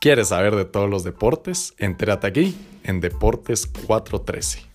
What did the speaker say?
¿Quieres saber de todos los deportes? Entérate aquí en Deportes 413.